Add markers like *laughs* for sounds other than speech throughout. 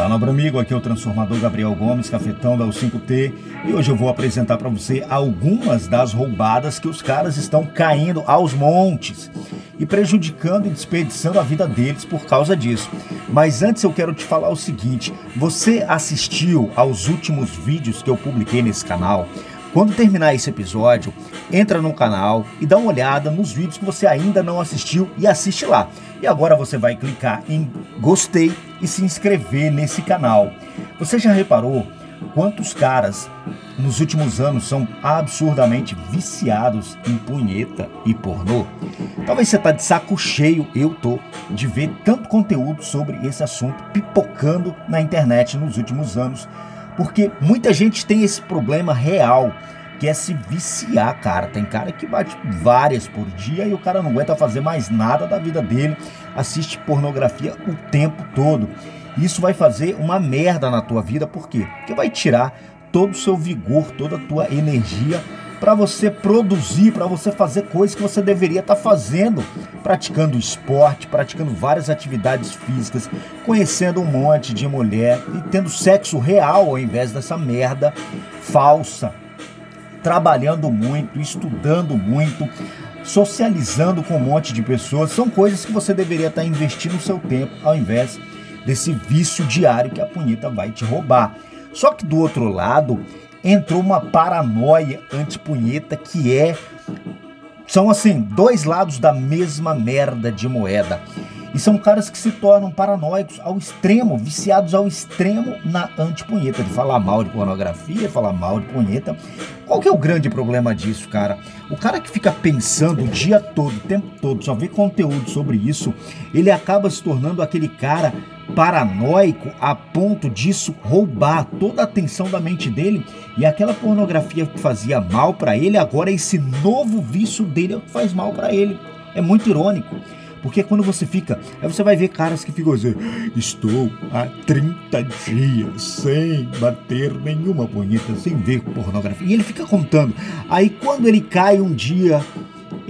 Olá, nobre amigo, aqui é o transformador Gabriel Gomes, cafetão da U5T, e hoje eu vou apresentar para você algumas das roubadas que os caras estão caindo aos montes e prejudicando e desperdiçando a vida deles por causa disso. Mas antes eu quero te falar o seguinte: você assistiu aos últimos vídeos que eu publiquei nesse canal? Quando terminar esse episódio, entra no canal e dá uma olhada nos vídeos que você ainda não assistiu e assiste lá. E agora você vai clicar em gostei e se inscrever nesse canal. Você já reparou quantos caras nos últimos anos são absurdamente viciados em punheta e pornô? Talvez você tá de saco cheio, eu tô, de ver tanto conteúdo sobre esse assunto pipocando na internet nos últimos anos porque muita gente tem esse problema real, que é se viciar, cara. Tem cara que bate várias por dia e o cara não aguenta fazer mais nada da vida dele, assiste pornografia o tempo todo. Isso vai fazer uma merda na tua vida, por quê? Porque vai tirar todo o seu vigor, toda a tua energia para você produzir, para você fazer coisas que você deveria estar tá fazendo, praticando esporte, praticando várias atividades físicas, conhecendo um monte de mulher e tendo sexo real ao invés dessa merda falsa, trabalhando muito, estudando muito, socializando com um monte de pessoas, são coisas que você deveria estar tá investindo o seu tempo ao invés desse vício diário que a punheta vai te roubar. Só que do outro lado, entrou uma paranoia anti-punheta que é. São assim, dois lados da mesma merda de moeda. E são caras que se tornam paranoicos ao extremo, viciados ao extremo na antipunheta, de falar mal de pornografia, falar mal de punheta. Qual que é o grande problema disso, cara? O cara que fica pensando o dia todo, o tempo todo, só vê conteúdo sobre isso, ele acaba se tornando aquele cara paranoico a ponto disso roubar toda a atenção da mente dele e aquela pornografia que fazia mal para ele, agora esse novo vício dele é o que faz mal para ele. É muito irônico. Porque quando você fica, aí você vai ver caras que ficam assim: estou há 30 dias sem bater nenhuma punheta, sem ver pornografia. E ele fica contando. Aí quando ele cai um dia,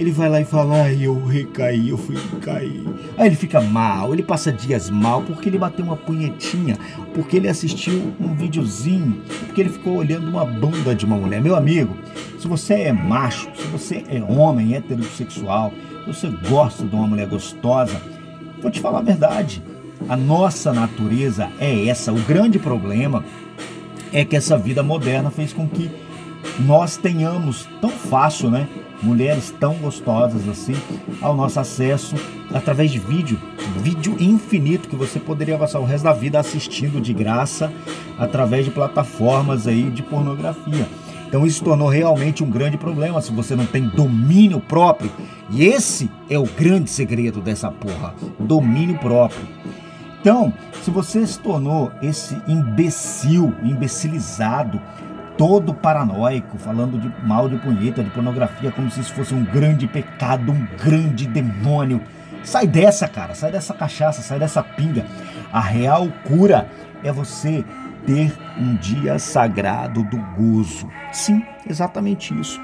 ele vai lá e fala: Ai, eu recaí, eu fui cair. Aí ele fica mal, ele passa dias mal porque ele bateu uma punhetinha, porque ele assistiu um videozinho, porque ele ficou olhando uma bunda de uma mulher. Meu amigo, se você é macho, se você é homem heterossexual, você gosta de uma mulher gostosa, vou te falar a verdade. A nossa natureza é essa. O grande problema é que essa vida moderna fez com que nós tenhamos tão fácil, né? Mulheres tão gostosas assim ao nosso acesso através de vídeo, vídeo infinito que você poderia passar o resto da vida assistindo de graça através de plataformas aí de pornografia. Então isso tornou realmente um grande problema se você não tem domínio próprio. E esse é o grande segredo dessa porra: domínio próprio. Então, se você se tornou esse imbecil, imbecilizado, todo paranoico, falando de mal de punheta, de pornografia, como se isso fosse um grande pecado, um grande demônio. Sai dessa, cara, sai dessa cachaça, sai dessa pinga. A real cura é você ter um dia sagrado do gozo. Sim, exatamente isso.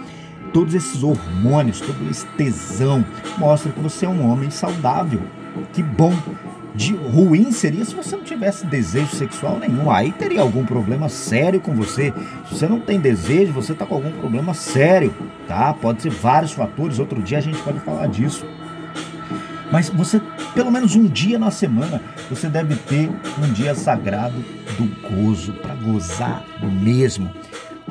Todos esses hormônios, todo esse tesão mostra que você é um homem saudável. Que bom. De ruim seria se você não tivesse desejo sexual nenhum. Aí teria algum problema sério com você. Se você não tem desejo, você está com algum problema sério, tá? Pode ser vários fatores. Outro dia a gente pode falar disso. Mas você, pelo menos um dia na semana, você deve ter um dia sagrado do gozo, para gozar mesmo.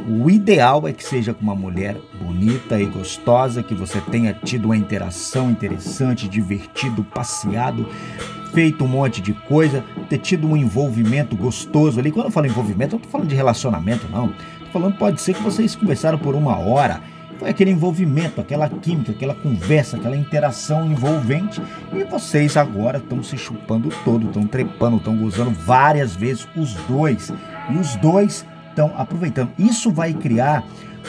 O ideal é que seja com uma mulher bonita e gostosa, que você tenha tido uma interação interessante, divertido, passeado, feito um monte de coisa, ter tido um envolvimento gostoso ali. Quando eu falo envolvimento, eu não estou falando de relacionamento, não. Estou falando, pode ser que vocês conversaram por uma hora foi aquele envolvimento, aquela química, aquela conversa, aquela interação envolvente. E vocês agora estão se chupando todo, estão trepando, estão gozando várias vezes os dois. E os dois estão aproveitando. Isso vai criar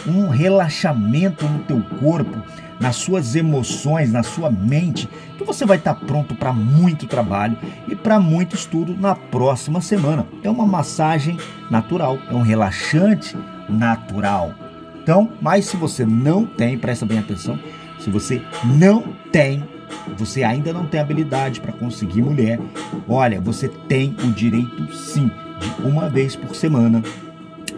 um relaxamento no teu corpo, nas suas emoções, na sua mente, que você vai estar pronto para muito trabalho e para muito estudo na próxima semana. É uma massagem natural, é um relaxante natural. Então, mas se você não tem, presta bem atenção, se você não tem você ainda não tem habilidade para conseguir mulher, olha, você tem o direito sim de uma vez por semana.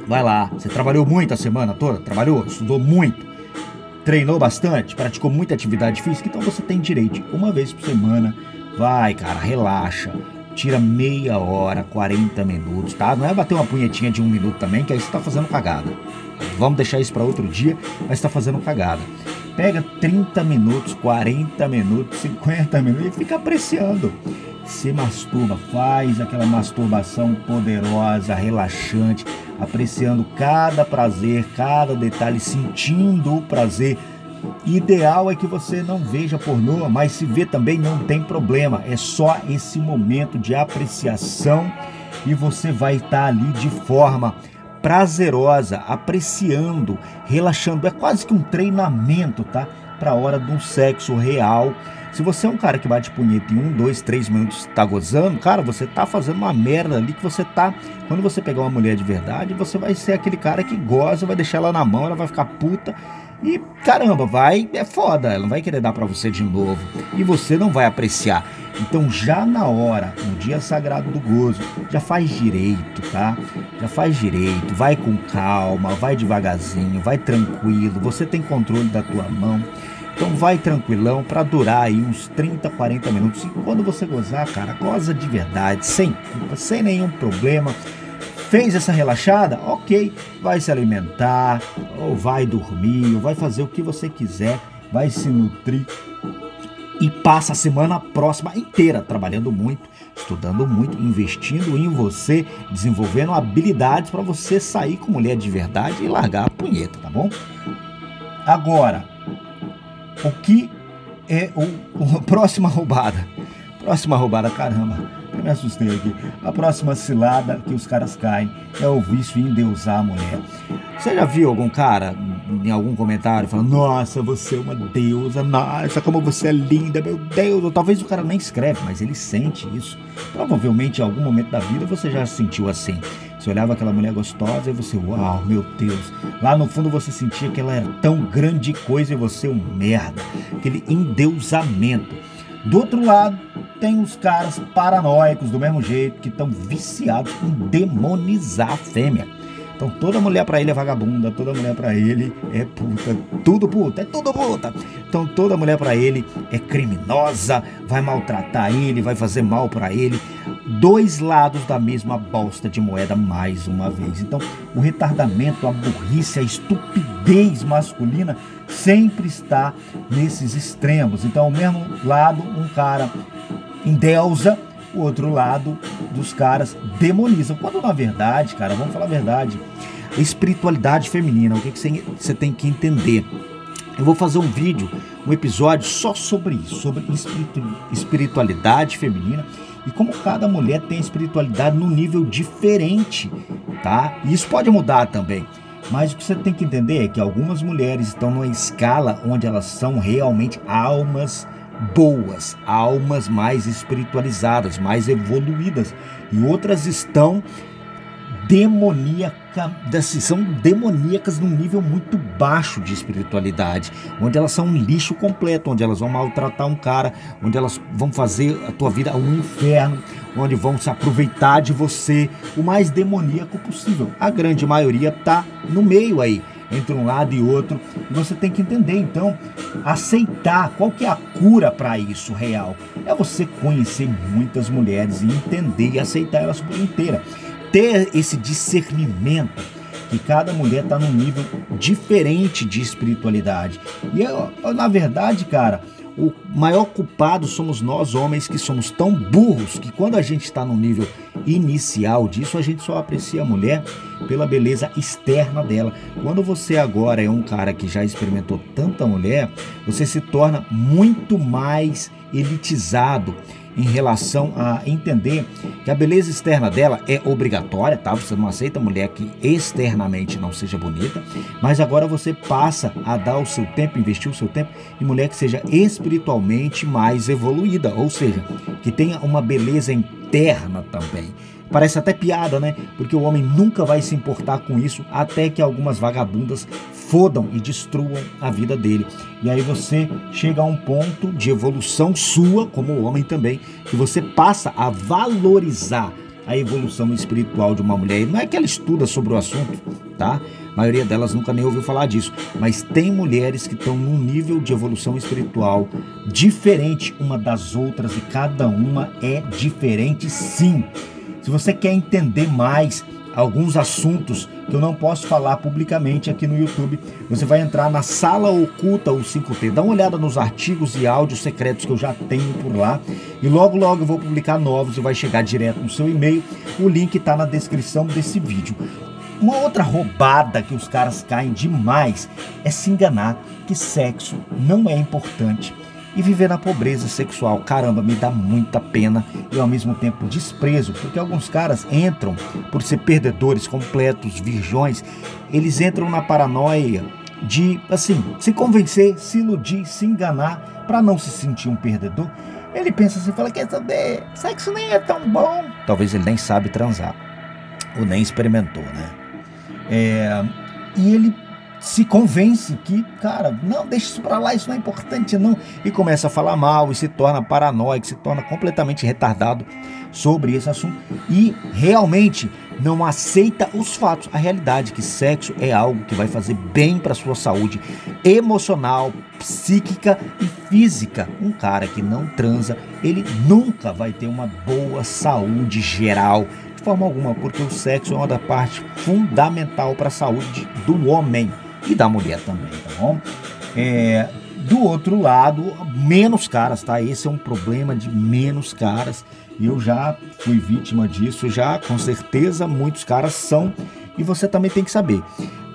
Vai lá, você trabalhou muito a semana toda? Trabalhou? Estudou muito? Treinou bastante? Praticou muita atividade física? Então você tem direito uma vez por semana. Vai, cara, relaxa tira meia hora, 40 minutos, tá? Não é bater uma punhetinha de um minuto também, que aí você tá fazendo cagada. Vamos deixar isso para outro dia, mas está fazendo cagada. Pega 30 minutos, 40 minutos, 50 minutos e fica apreciando. Se masturba, faz aquela masturbação poderosa, relaxante, apreciando cada prazer, cada detalhe, sentindo o prazer Ideal é que você não veja pornô, mas se vê também não tem problema. É só esse momento de apreciação e você vai estar ali de forma prazerosa, apreciando, relaxando. É quase que um treinamento, tá? Para a hora de um sexo real. Se você é um cara que bate punheta em um, dois, três minutos tá gozando, cara, você tá fazendo uma merda ali que você tá. Quando você pegar uma mulher de verdade, você vai ser aquele cara que goza, vai deixar ela na mão, ela vai ficar puta e caramba, vai, é foda, ela não vai querer dar para você de novo e você não vai apreciar. Então, já na hora, no dia sagrado do gozo, já faz direito, tá? Já faz direito, vai com calma, vai devagarzinho, vai tranquilo, você tem controle da tua mão. Então vai tranquilão para durar aí uns 30, 40 minutos. E quando você gozar, cara, goza de verdade, sem culpa, sem nenhum problema fez essa relaxada, ok, vai se alimentar, ou vai dormir, ou vai fazer o que você quiser, vai se nutrir e passa a semana próxima inteira trabalhando muito, estudando muito, investindo em você, desenvolvendo habilidades para você sair com mulher de verdade e largar a punheta, tá bom? Agora, o que é o, *laughs* a próxima roubada? Próxima roubada, caramba eu me assustei aqui. A próxima cilada que os caras caem é o vício em endeusar a mulher. Você já viu algum cara em algum comentário falando: Nossa, você é uma deusa, nossa, como você é linda, meu Deus. Ou talvez o cara nem escreve, mas ele sente isso. Provavelmente em algum momento da vida você já se sentiu assim. Você olhava aquela mulher gostosa e você, uau, meu Deus. Lá no fundo você sentia que ela era tão grande coisa e você um merda. Aquele endeusamento. Do outro lado, tem os caras paranoicos do mesmo jeito que estão viciados em demonizar a fêmea. Então toda mulher para ele é vagabunda, toda mulher para ele é puta, tudo puta, é tudo puta. Então toda mulher para ele é criminosa, vai maltratar ele, vai fazer mal para ele. Dois lados da mesma bosta de moeda mais uma vez. Então o retardamento, a burrice, a estupidez masculina sempre está nesses extremos. Então ao mesmo lado um cara endeusa, o outro lado dos caras demonizam. Quando na verdade, cara, vamos falar a verdade, a espiritualidade feminina, o que, que você, você tem que entender? Eu vou fazer um vídeo, um episódio só sobre isso, sobre espiritualidade feminina e como cada mulher tem espiritualidade num nível diferente, tá? E isso pode mudar também. Mas o que você tem que entender é que algumas mulheres estão numa escala onde elas são realmente almas boas, almas mais espiritualizadas, mais evoluídas, e outras estão demoníaca, são demoníacas num nível muito baixo de espiritualidade, onde elas são um lixo completo, onde elas vão maltratar um cara, onde elas vão fazer a tua vida um inferno, onde vão se aproveitar de você, o mais demoníaco possível. A grande maioria tá no meio aí entre um lado e outro. E você tem que entender, então, aceitar qual que é a cura para isso real. É você conhecer muitas mulheres e entender e aceitar elas por inteira. Ter esse discernimento que cada mulher está num nível diferente de espiritualidade. E eu, eu, na verdade, cara, o maior culpado somos nós, homens, que somos tão burros que quando a gente está no nível inicial disso, a gente só aprecia a mulher pela beleza externa dela. Quando você agora é um cara que já experimentou tanta mulher, você se torna muito mais elitizado em relação a entender que a beleza externa dela é obrigatória, tá? Você não aceita mulher que externamente não seja bonita, mas agora você passa a dar o seu tempo, investir o seu tempo em mulher que seja espiritualmente mais evoluída, ou seja, que tenha uma beleza interna também. Parece até piada, né? Porque o homem nunca vai se importar com isso até que algumas vagabundas fodam e destruam a vida dele. E aí você chega a um ponto de evolução sua, como homem também, que você passa a valorizar a evolução espiritual de uma mulher. E não é que ela estuda sobre o assunto, tá? A maioria delas nunca nem ouviu falar disso. Mas tem mulheres que estão num nível de evolução espiritual diferente uma das outras e cada uma é diferente sim. Se você quer entender mais alguns assuntos que eu não posso falar publicamente aqui no YouTube. Você vai entrar na sala oculta o 5T, dá uma olhada nos artigos e áudios secretos que eu já tenho por lá e logo logo eu vou publicar novos e vai chegar direto no seu e-mail. O link está na descrição desse vídeo. Uma outra roubada que os caras caem demais é se enganar que sexo não é importante e viver na pobreza sexual. Caramba, me dá muita pena e ao mesmo tempo desprezo, porque alguns caras entram por ser perdedores completos, virgões, eles entram na paranoia de, assim, se convencer, se iludir, se enganar para não se sentir um perdedor. Ele pensa assim, fala, quer saber, sexo nem é tão bom. Talvez ele nem sabe transar, ou nem experimentou, né? É, e ele se convence que, cara, não, deixa isso pra lá, isso não é importante não, e começa a falar mal e se torna paranoico, se torna completamente retardado sobre esse assunto. E realmente não aceita os fatos, a realidade que sexo é algo que vai fazer bem para sua saúde emocional, psíquica e física. Um cara que não transa, ele nunca vai ter uma boa saúde geral de forma alguma, porque o sexo é uma da parte fundamental para a saúde do homem e da mulher também, tá bom? É, do outro lado, menos caras, tá? Esse é um problema de menos caras. Eu já fui vítima disso, já com certeza muitos caras são. E você também tem que saber.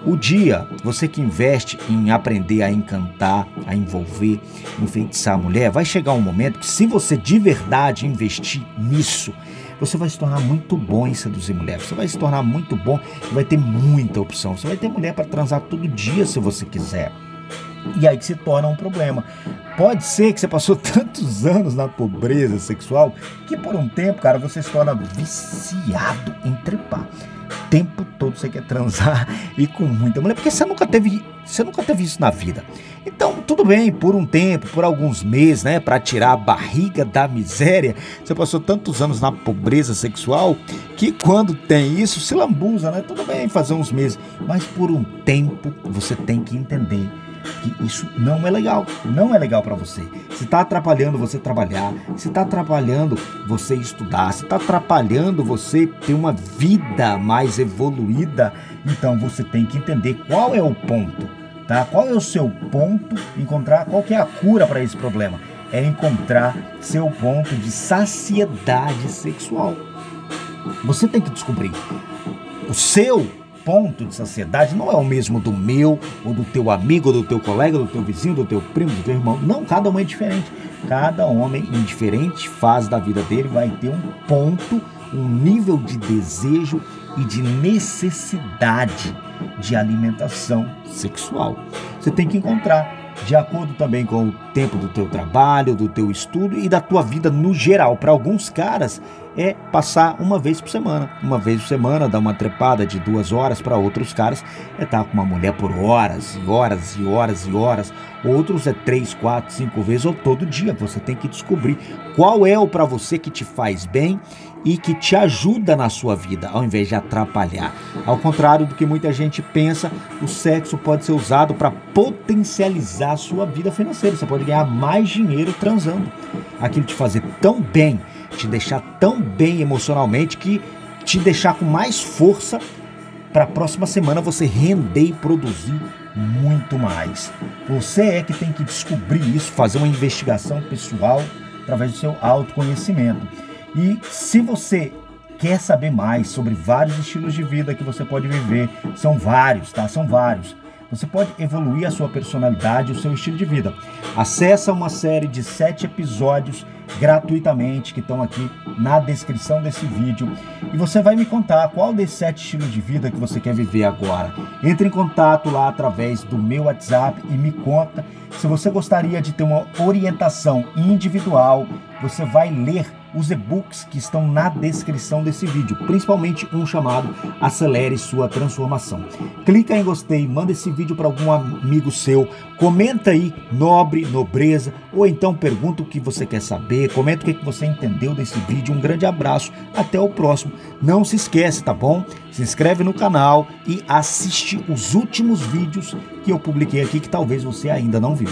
O dia, você que investe em aprender a encantar, a envolver, enfeitiçar a mulher, vai chegar um momento que, se você de verdade investir nisso, você vai se tornar muito bom em seduzir mulher. Você vai se tornar muito bom e vai ter muita opção. Você vai ter mulher para transar todo dia se você quiser. E aí que se torna um problema. Pode ser que você passou *laughs* tantos anos na pobreza sexual que por um tempo, cara, você se torna viciado em trepar tempo todo você quer transar *laughs* e com muita mulher, porque você nunca teve, você nunca teve isso na vida. Então, tudo bem, por um tempo, por alguns meses, né, para tirar a barriga da miséria, você passou tantos anos na pobreza sexual que quando tem isso se lambuza, né? Tudo bem fazer uns meses, mas por um tempo você tem que entender que isso não é legal, não é legal para você. Se está atrapalhando você trabalhar, se está atrapalhando você estudar, se está atrapalhando você ter uma vida mais evoluída, então você tem que entender qual é o ponto, tá? Qual é o seu ponto? Encontrar qual que é a cura para esse problema? É encontrar seu ponto de saciedade sexual. Você tem que descobrir o seu ponto de saciedade não é o mesmo do meu, ou do teu amigo, ou do teu colega, do teu vizinho, do teu primo, do teu irmão. Não, cada um é diferente. Cada homem, em diferente fase da vida dele, vai ter um ponto, um nível de desejo e de necessidade de alimentação sexual. Você tem que encontrar de acordo também com o tempo do teu trabalho, do teu estudo e da tua vida no geral. Para alguns caras é passar uma vez por semana, uma vez por semana, dar uma trepada de duas horas. Para outros caras é estar com uma mulher por horas e horas e horas e horas. Outros é três, quatro, cinco vezes ou todo dia. Você tem que descobrir qual é o para você que te faz bem e que te ajuda na sua vida, ao invés de atrapalhar. Ao contrário do que muita gente pensa, o sexo pode ser usado para potencializar a sua vida financeira. Você pode ganhar mais dinheiro transando. Aquilo te fazer tão bem, te deixar tão bem emocionalmente que te deixar com mais força para a próxima semana você render e produzir muito mais. Você é que tem que descobrir isso, fazer uma investigação pessoal através do seu autoconhecimento. E se você quer saber mais sobre vários estilos de vida que você pode viver, são vários, tá? São vários. Você pode evoluir a sua personalidade, o seu estilo de vida. Acesse uma série de sete episódios gratuitamente que estão aqui na descrição desse vídeo e você vai me contar qual desses sete estilos de vida que você quer viver agora. Entre em contato lá através do meu WhatsApp e me conta se você gostaria de ter uma orientação individual você vai ler os e-books que estão na descrição desse vídeo, principalmente um chamado Acelere Sua Transformação. Clica em gostei, manda esse vídeo para algum amigo seu, comenta aí nobre, nobreza, ou então pergunta o que você quer saber, comenta o que você entendeu desse vídeo. Um grande abraço, até o próximo. Não se esquece, tá bom? Se inscreve no canal e assiste os últimos vídeos que eu publiquei aqui que talvez você ainda não viu.